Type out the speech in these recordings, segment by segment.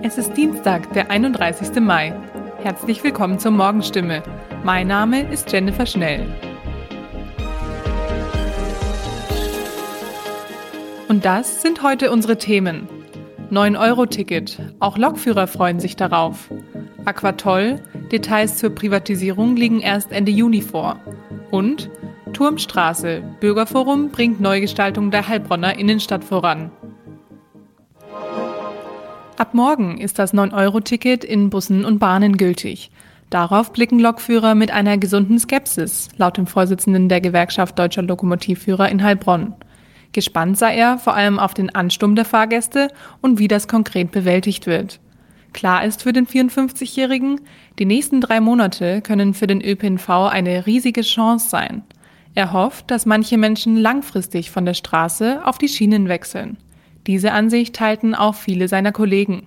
Es ist Dienstag, der 31. Mai. Herzlich willkommen zur Morgenstimme. Mein Name ist Jennifer Schnell. Und das sind heute unsere Themen. 9-Euro-Ticket. Auch Lokführer freuen sich darauf. Aquatoll. Details zur Privatisierung liegen erst Ende Juni vor. Und Turmstraße. Bürgerforum bringt Neugestaltung der Heilbronner Innenstadt voran. Ab morgen ist das 9-Euro-Ticket in Bussen und Bahnen gültig. Darauf blicken Lokführer mit einer gesunden Skepsis, laut dem Vorsitzenden der Gewerkschaft Deutscher Lokomotivführer in Heilbronn. Gespannt sei er vor allem auf den Ansturm der Fahrgäste und wie das konkret bewältigt wird. Klar ist für den 54-Jährigen, die nächsten drei Monate können für den ÖPNV eine riesige Chance sein. Er hofft, dass manche Menschen langfristig von der Straße auf die Schienen wechseln. Diese Ansicht teilten auch viele seiner Kollegen.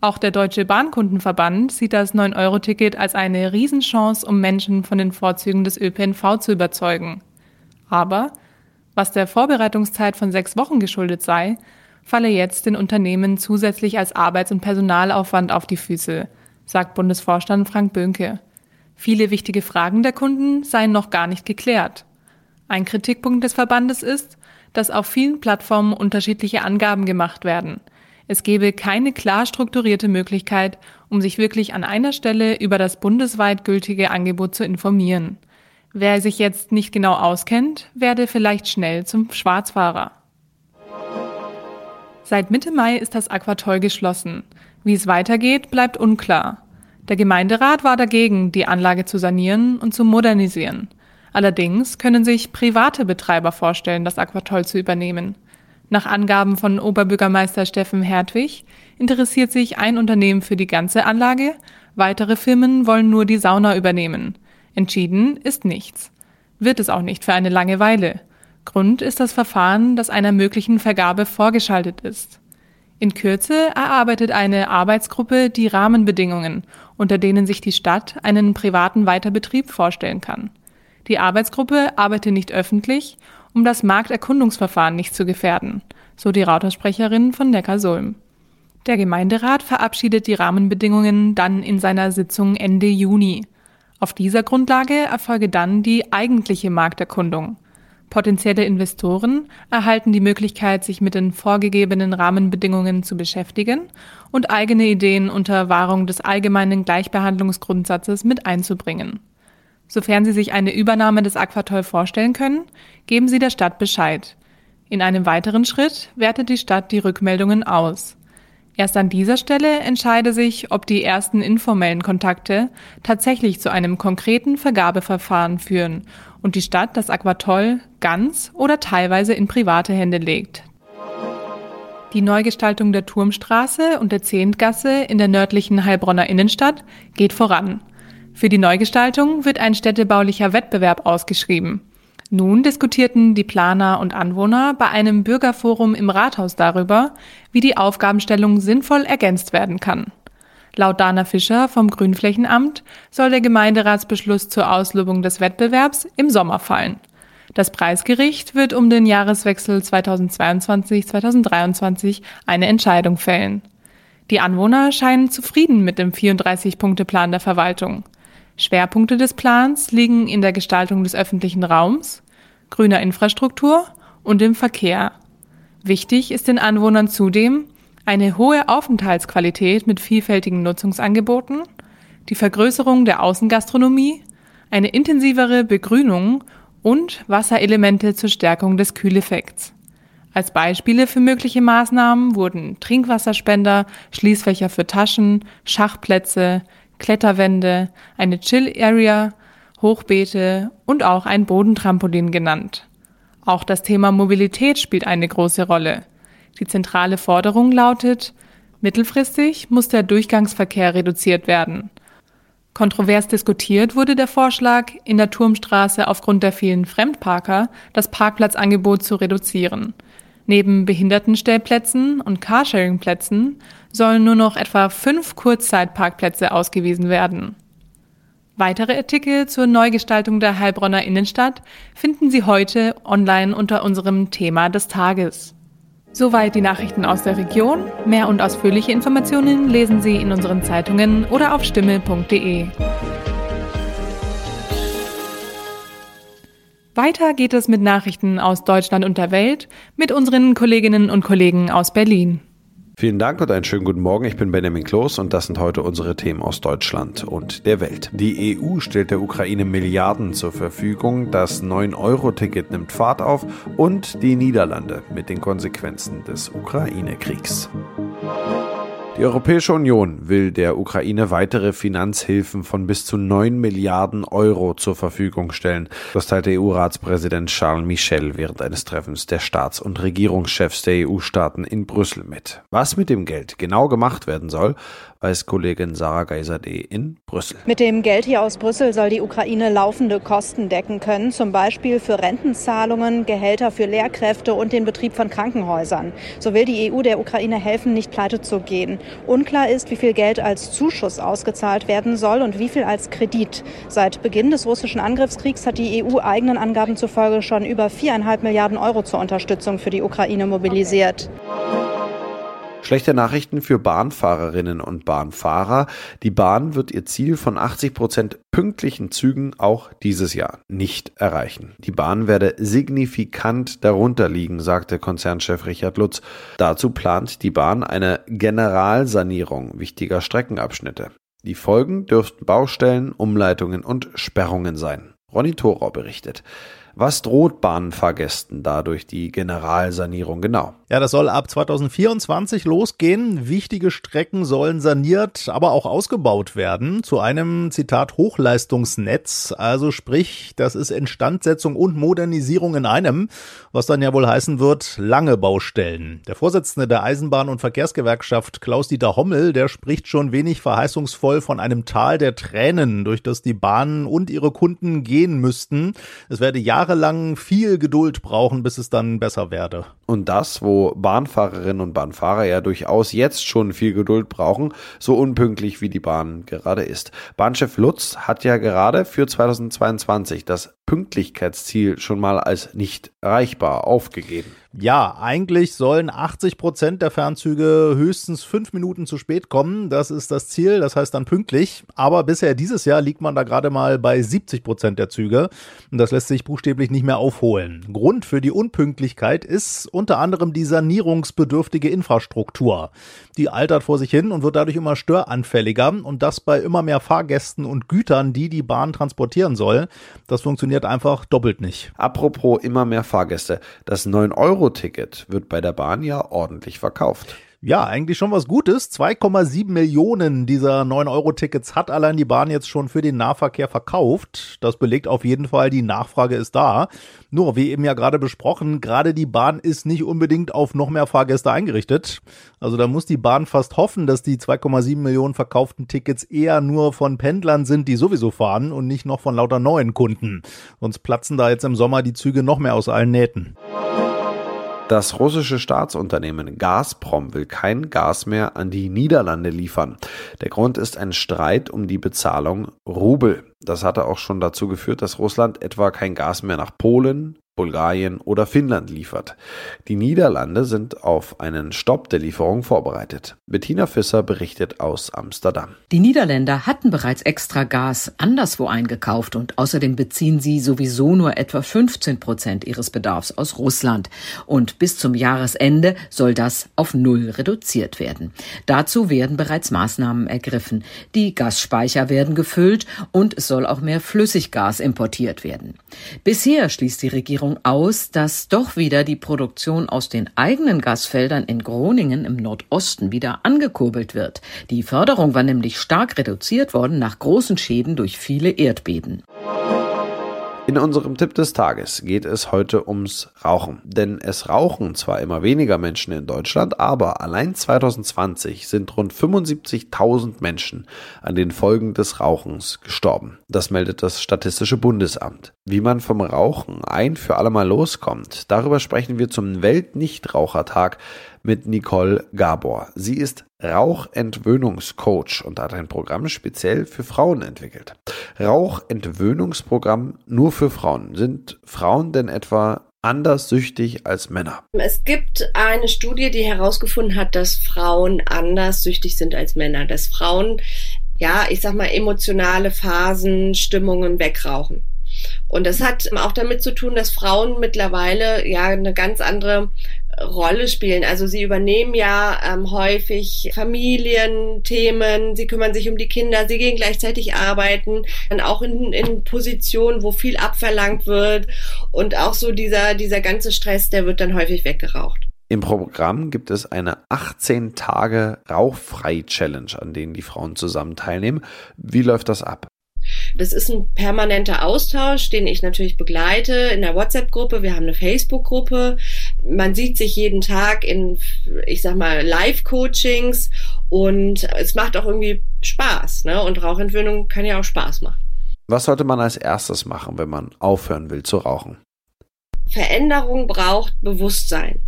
Auch der Deutsche Bahnkundenverband sieht das 9-Euro-Ticket als eine Riesenchance, um Menschen von den Vorzügen des ÖPNV zu überzeugen. Aber, was der Vorbereitungszeit von sechs Wochen geschuldet sei, falle jetzt den Unternehmen zusätzlich als Arbeits- und Personalaufwand auf die Füße, sagt Bundesvorstand Frank Böhnke. Viele wichtige Fragen der Kunden seien noch gar nicht geklärt. Ein Kritikpunkt des Verbandes ist, dass auf vielen Plattformen unterschiedliche Angaben gemacht werden. Es gebe keine klar strukturierte Möglichkeit, um sich wirklich an einer Stelle über das bundesweit gültige Angebot zu informieren. Wer sich jetzt nicht genau auskennt, werde vielleicht schnell zum Schwarzfahrer. Seit Mitte Mai ist das Aquatoll geschlossen. Wie es weitergeht, bleibt unklar. Der Gemeinderat war dagegen, die Anlage zu sanieren und zu modernisieren. Allerdings können sich private Betreiber vorstellen, das Aquatoll zu übernehmen. Nach Angaben von Oberbürgermeister Steffen Hertwig interessiert sich ein Unternehmen für die ganze Anlage, weitere Firmen wollen nur die Sauna übernehmen. Entschieden ist nichts. Wird es auch nicht für eine lange Weile. Grund ist das Verfahren, das einer möglichen Vergabe vorgeschaltet ist. In Kürze erarbeitet eine Arbeitsgruppe die Rahmenbedingungen, unter denen sich die Stadt einen privaten Weiterbetrieb vorstellen kann. Die Arbeitsgruppe arbeite nicht öffentlich, um das Markterkundungsverfahren nicht zu gefährden, so die Rautersprecherin von Neckarsulm. Der Gemeinderat verabschiedet die Rahmenbedingungen dann in seiner Sitzung Ende Juni. Auf dieser Grundlage erfolge dann die eigentliche Markterkundung. Potenzielle Investoren erhalten die Möglichkeit, sich mit den vorgegebenen Rahmenbedingungen zu beschäftigen und eigene Ideen unter Wahrung des allgemeinen Gleichbehandlungsgrundsatzes mit einzubringen. Sofern Sie sich eine Übernahme des Aquatoll vorstellen können, geben Sie der Stadt Bescheid. In einem weiteren Schritt wertet die Stadt die Rückmeldungen aus. Erst an dieser Stelle entscheide sich, ob die ersten informellen Kontakte tatsächlich zu einem konkreten Vergabeverfahren führen und die Stadt das Aquatoll ganz oder teilweise in private Hände legt. Die Neugestaltung der Turmstraße und der Zehntgasse in der nördlichen Heilbronner Innenstadt geht voran. Für die Neugestaltung wird ein städtebaulicher Wettbewerb ausgeschrieben. Nun diskutierten die Planer und Anwohner bei einem Bürgerforum im Rathaus darüber, wie die Aufgabenstellung sinnvoll ergänzt werden kann. Laut Dana Fischer vom Grünflächenamt soll der Gemeinderatsbeschluss zur Auslobung des Wettbewerbs im Sommer fallen. Das Preisgericht wird um den Jahreswechsel 2022-2023 eine Entscheidung fällen. Die Anwohner scheinen zufrieden mit dem 34-Punkte-Plan der Verwaltung. Schwerpunkte des Plans liegen in der Gestaltung des öffentlichen Raums, grüner Infrastruktur und im Verkehr. Wichtig ist den Anwohnern zudem eine hohe Aufenthaltsqualität mit vielfältigen Nutzungsangeboten, die Vergrößerung der Außengastronomie, eine intensivere Begrünung und Wasserelemente zur Stärkung des Kühleffekts. Als Beispiele für mögliche Maßnahmen wurden Trinkwasserspender, Schließfächer für Taschen, Schachplätze, Kletterwände, eine Chill-Area, Hochbeete und auch ein Bodentrampolin genannt. Auch das Thema Mobilität spielt eine große Rolle. Die zentrale Forderung lautet, mittelfristig muss der Durchgangsverkehr reduziert werden. Kontrovers diskutiert wurde der Vorschlag, in der Turmstraße aufgrund der vielen Fremdparker das Parkplatzangebot zu reduzieren. Neben Behindertenstellplätzen und Carsharing-Plätzen sollen nur noch etwa fünf Kurzzeitparkplätze ausgewiesen werden. Weitere Artikel zur Neugestaltung der Heilbronner Innenstadt finden Sie heute online unter unserem Thema des Tages. Soweit die Nachrichten aus der Region. Mehr und ausführliche Informationen lesen Sie in unseren Zeitungen oder auf stimme.de. Weiter geht es mit Nachrichten aus Deutschland und der Welt mit unseren Kolleginnen und Kollegen aus Berlin. Vielen Dank und einen schönen guten Morgen. Ich bin Benjamin Kloß und das sind heute unsere Themen aus Deutschland und der Welt. Die EU stellt der Ukraine Milliarden zur Verfügung, das 9-Euro-Ticket nimmt Fahrt auf und die Niederlande mit den Konsequenzen des Ukraine-Kriegs. Die Europäische Union will der Ukraine weitere Finanzhilfen von bis zu 9 Milliarden Euro zur Verfügung stellen. Das teilte EU-Ratspräsident Charles Michel während eines Treffens der Staats- und Regierungschefs der EU-Staaten in Brüssel mit. Was mit dem Geld genau gemacht werden soll, weiß Kollegin Sarah Geiserde in Brüssel. Mit dem Geld hier aus Brüssel soll die Ukraine laufende Kosten decken können, zum Beispiel für Rentenzahlungen, Gehälter für Lehrkräfte und den Betrieb von Krankenhäusern. So will die EU der Ukraine helfen, nicht pleite zu gehen. Unklar ist, wie viel Geld als Zuschuss ausgezahlt werden soll und wie viel als Kredit. Seit Beginn des russischen Angriffskriegs hat die EU eigenen Angaben zufolge schon über viereinhalb Milliarden Euro zur Unterstützung für die Ukraine mobilisiert. Okay. Schlechte Nachrichten für Bahnfahrerinnen und Bahnfahrer. Die Bahn wird ihr Ziel von 80 Prozent pünktlichen Zügen auch dieses Jahr nicht erreichen. Die Bahn werde signifikant darunter liegen, sagte Konzernchef Richard Lutz. Dazu plant die Bahn eine Generalsanierung wichtiger Streckenabschnitte. Die Folgen dürften Baustellen, Umleitungen und Sperrungen sein. Ronny Thorau berichtet. Was droht Bahnfahrgästen dadurch die Generalsanierung genau? Ja, das soll ab 2024 losgehen. Wichtige Strecken sollen saniert, aber auch ausgebaut werden zu einem, Zitat, Hochleistungsnetz. Also sprich, das ist Instandsetzung und Modernisierung in einem, was dann ja wohl heißen wird, lange Baustellen. Der Vorsitzende der Eisenbahn- und Verkehrsgewerkschaft Klaus-Dieter Hommel, der spricht schon wenig verheißungsvoll von einem Tal der Tränen, durch das die Bahnen und ihre Kunden gehen müssten. Es werde jahrelang viel Geduld brauchen, bis es dann besser werde. Und das, wo Bahnfahrerinnen und Bahnfahrer ja durchaus jetzt schon viel Geduld brauchen, so unpünktlich wie die Bahn gerade ist. Bahnchef Lutz hat ja gerade für 2022 das Pünktlichkeitsziel schon mal als nicht erreichbar aufgegeben. Ja, eigentlich sollen 80 Prozent der Fernzüge höchstens fünf Minuten zu spät kommen. Das ist das Ziel, das heißt dann pünktlich. Aber bisher dieses Jahr liegt man da gerade mal bei 70 Prozent der Züge. Und das lässt sich buchstäblich nicht mehr aufholen. Grund für die Unpünktlichkeit ist unter anderem die sanierungsbedürftige Infrastruktur. Die altert vor sich hin und wird dadurch immer störanfälliger. Und das bei immer mehr Fahrgästen und Gütern, die die Bahn transportieren soll. Das funktioniert einfach doppelt nicht. Apropos immer mehr Fahrgäste. Das 9-Euro-Ticket wird bei der Bahn ja ordentlich verkauft. Ja, eigentlich schon was Gutes. 2,7 Millionen dieser 9-Euro-Tickets hat allein die Bahn jetzt schon für den Nahverkehr verkauft. Das belegt auf jeden Fall, die Nachfrage ist da. Nur, wie eben ja gerade besprochen, gerade die Bahn ist nicht unbedingt auf noch mehr Fahrgäste eingerichtet. Also da muss die Bahn fast hoffen, dass die 2,7 Millionen verkauften Tickets eher nur von Pendlern sind, die sowieso fahren und nicht noch von lauter neuen Kunden. Sonst platzen da jetzt im Sommer die Züge noch mehr aus allen Nähten. Das russische Staatsunternehmen Gazprom will kein Gas mehr an die Niederlande liefern. Der Grund ist ein Streit um die Bezahlung Rubel. Das hatte auch schon dazu geführt, dass Russland etwa kein Gas mehr nach Polen, Bulgarien oder Finnland liefert. Die Niederlande sind auf einen Stopp der Lieferung vorbereitet. Bettina Fisser berichtet aus Amsterdam. Die Niederländer hatten bereits extra Gas anderswo eingekauft und außerdem beziehen sie sowieso nur etwa 15 Prozent ihres Bedarfs aus Russland. Und bis zum Jahresende soll das auf Null reduziert werden. Dazu werden bereits Maßnahmen ergriffen. Die Gasspeicher werden gefüllt und es soll auch mehr Flüssiggas importiert werden. Bisher schließt die Regierung Regierung aus, dass doch wieder die Produktion aus den eigenen Gasfeldern in Groningen im Nordosten wieder angekurbelt wird. Die Förderung war nämlich stark reduziert worden nach großen Schäden durch viele Erdbeben. In unserem Tipp des Tages geht es heute ums Rauchen. Denn es rauchen zwar immer weniger Menschen in Deutschland, aber allein 2020 sind rund 75.000 Menschen an den Folgen des Rauchens gestorben. Das meldet das Statistische Bundesamt. Wie man vom Rauchen ein für alle Mal loskommt, darüber sprechen wir zum Weltnichtrauchertag mit Nicole Gabor. Sie ist Rauchentwöhnungscoach und hat ein Programm speziell für Frauen entwickelt. Rauchentwöhnungsprogramm nur für Frauen. Sind Frauen denn etwa anders süchtig als Männer? Es gibt eine Studie, die herausgefunden hat, dass Frauen anders süchtig sind als Männer, dass Frauen, ja, ich sag mal, emotionale Phasen, Stimmungen wegrauchen. Und das hat auch damit zu tun, dass Frauen mittlerweile ja eine ganz andere Rolle spielen. Also sie übernehmen ja ähm, häufig Familienthemen, sie kümmern sich um die Kinder, sie gehen gleichzeitig arbeiten, dann auch in, in Positionen, wo viel abverlangt wird und auch so dieser, dieser ganze Stress, der wird dann häufig weggeraucht. Im Programm gibt es eine 18 Tage Rauchfrei-Challenge, an denen die Frauen zusammen teilnehmen. Wie läuft das ab? Das ist ein permanenter Austausch, den ich natürlich begleite in der WhatsApp-Gruppe. Wir haben eine Facebook-Gruppe. Man sieht sich jeden Tag in, ich sag mal, Live-Coachings und es macht auch irgendwie Spaß. Ne? Und Rauchentwöhnung kann ja auch Spaß machen. Was sollte man als erstes machen, wenn man aufhören will zu rauchen? Veränderung braucht Bewusstsein.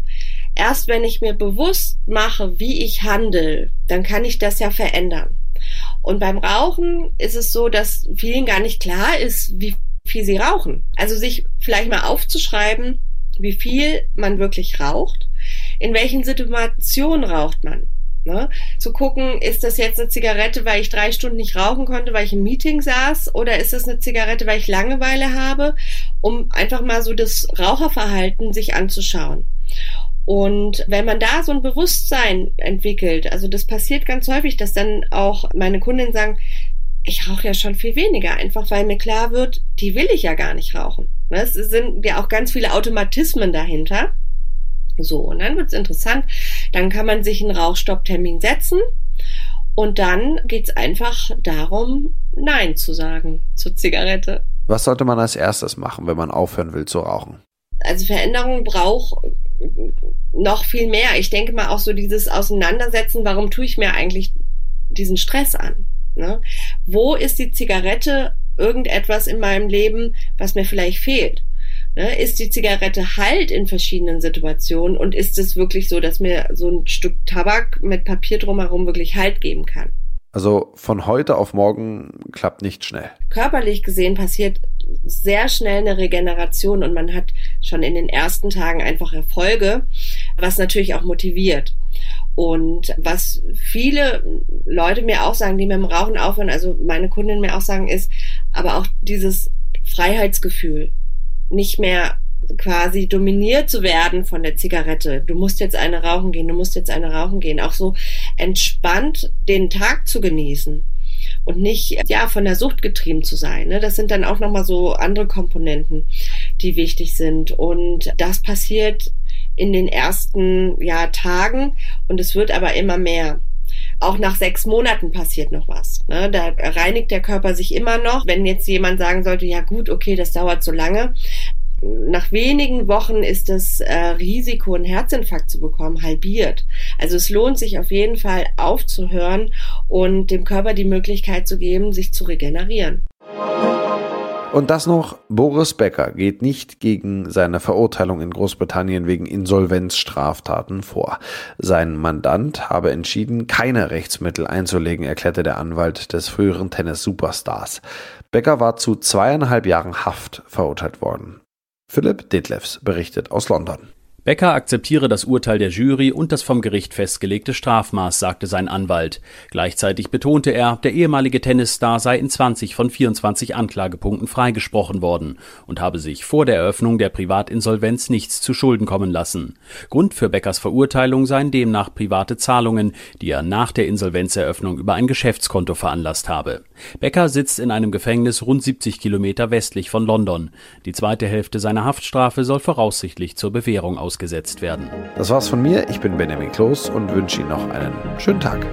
Erst wenn ich mir bewusst mache, wie ich handle, dann kann ich das ja verändern. Und beim Rauchen ist es so, dass vielen gar nicht klar ist, wie viel sie rauchen. Also sich vielleicht mal aufzuschreiben, wie viel man wirklich raucht, in welchen Situationen raucht man. Ne? Zu gucken, ist das jetzt eine Zigarette, weil ich drei Stunden nicht rauchen konnte, weil ich im Meeting saß, oder ist das eine Zigarette, weil ich Langeweile habe, um einfach mal so das Raucherverhalten sich anzuschauen. Und wenn man da so ein Bewusstsein entwickelt, also das passiert ganz häufig, dass dann auch meine Kundinnen sagen, ich rauche ja schon viel weniger, einfach weil mir klar wird, die will ich ja gar nicht rauchen. Ne, es sind ja auch ganz viele Automatismen dahinter. So, und dann wird's interessant. Dann kann man sich einen Rauchstopptermin setzen und dann geht's einfach darum, Nein zu sagen zur Zigarette. Was sollte man als erstes machen, wenn man aufhören will zu rauchen? Also Veränderung braucht noch viel mehr. Ich denke mal auch so dieses Auseinandersetzen, warum tue ich mir eigentlich diesen Stress an? Ne? Wo ist die Zigarette irgendetwas in meinem Leben, was mir vielleicht fehlt? Ne? Ist die Zigarette halt in verschiedenen Situationen und ist es wirklich so, dass mir so ein Stück Tabak mit Papier drumherum wirklich Halt geben kann? Also von heute auf morgen klappt nicht schnell. Körperlich gesehen passiert sehr schnell eine Regeneration und man hat schon in den ersten Tagen einfach Erfolge, was natürlich auch motiviert. Und was viele Leute mir auch sagen, die mit dem Rauchen aufhören, also meine Kundinnen mir auch sagen, ist aber auch dieses Freiheitsgefühl. Nicht mehr quasi dominiert zu werden von der Zigarette. Du musst jetzt eine rauchen gehen, du musst jetzt eine rauchen gehen. Auch so entspannt den Tag zu genießen und nicht ja von der Sucht getrieben zu sein. Ne? Das sind dann auch nochmal so andere Komponenten, die wichtig sind. Und das passiert in den ersten ja, Tagen und es wird aber immer mehr. Auch nach sechs Monaten passiert noch was. Ne? Da reinigt der Körper sich immer noch. Wenn jetzt jemand sagen sollte, ja gut, okay, das dauert so lange, nach wenigen Wochen ist das äh, Risiko, einen Herzinfarkt zu bekommen, halbiert. Also es lohnt sich auf jeden Fall aufzuhören und dem Körper die Möglichkeit zu geben, sich zu regenerieren. Und das noch, Boris Becker geht nicht gegen seine Verurteilung in Großbritannien wegen Insolvenzstraftaten vor. Sein Mandant habe entschieden, keine Rechtsmittel einzulegen, erklärte der Anwalt des früheren Tennis-Superstars. Becker war zu zweieinhalb Jahren Haft verurteilt worden. Philipp Detlefs berichtet aus London. Becker akzeptiere das Urteil der Jury und das vom Gericht festgelegte Strafmaß, sagte sein Anwalt. Gleichzeitig betonte er, der ehemalige Tennisstar sei in 20 von 24 Anklagepunkten freigesprochen worden und habe sich vor der Eröffnung der Privatinsolvenz nichts zu Schulden kommen lassen. Grund für Beckers Verurteilung seien demnach private Zahlungen, die er nach der Insolvenzeröffnung über ein Geschäftskonto veranlasst habe. Becker sitzt in einem Gefängnis rund 70 Kilometer westlich von London. Die zweite Hälfte seiner Haftstrafe soll voraussichtlich zur Bewährung ausgehen ausgesetzt werden. Das war's von mir. Ich bin Benjamin Kloß und wünsche Ihnen noch einen schönen Tag.